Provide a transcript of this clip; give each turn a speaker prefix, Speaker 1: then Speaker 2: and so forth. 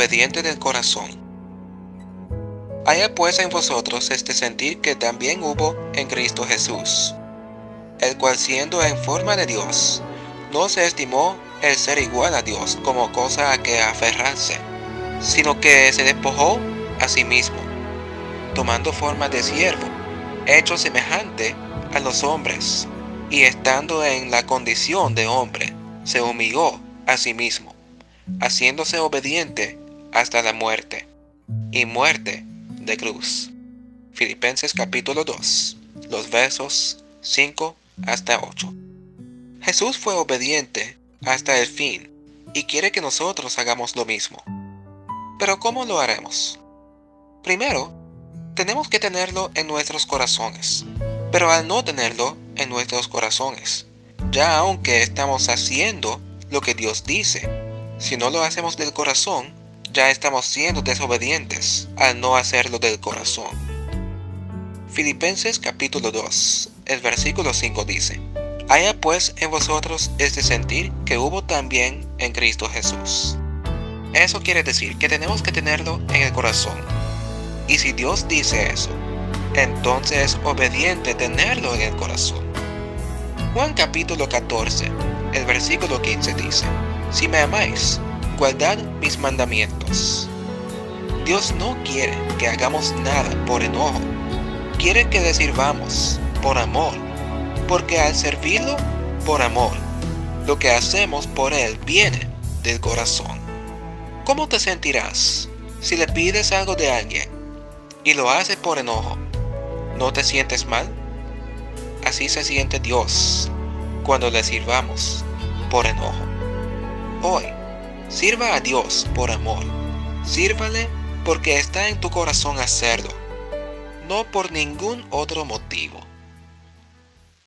Speaker 1: obediente del corazón. Haya pues en vosotros este sentir que también hubo en Cristo Jesús, el cual siendo en forma de Dios, no se estimó el ser igual a Dios como cosa a que aferrarse, sino que se despojó a sí mismo, tomando forma de siervo, hecho semejante a los hombres, y estando en la condición de hombre, se humilló a sí mismo, haciéndose obediente hasta la muerte, y muerte de cruz. Filipenses capítulo 2, los versos 5 hasta 8. Jesús fue obediente hasta el fin y quiere que nosotros hagamos lo mismo. Pero ¿cómo lo haremos? Primero, tenemos que tenerlo en nuestros corazones. Pero al no tenerlo en nuestros corazones, ya aunque estamos haciendo lo que Dios dice, si no lo hacemos del corazón, ya estamos siendo desobedientes al no hacerlo del corazón. Filipenses capítulo 2, el versículo 5 dice, Haya pues en vosotros este sentir que hubo también en Cristo Jesús. Eso quiere decir que tenemos que tenerlo en el corazón. Y si Dios dice eso, entonces es obediente tenerlo en el corazón. Juan capítulo 14, el versículo 15 dice, Si me amáis, guardad mis mandamientos. Dios no quiere que hagamos nada por enojo, quiere que le sirvamos por amor porque al servirlo por amor, lo que hacemos por Él viene del corazón. ¿Cómo te sentirás si le pides algo de alguien y lo haces por enojo? ¿No te sientes mal? Así se siente Dios cuando le sirvamos por enojo. Hoy, sirva a Dios por amor. Sírvale porque está en tu corazón hacerlo, no por ningún otro motivo.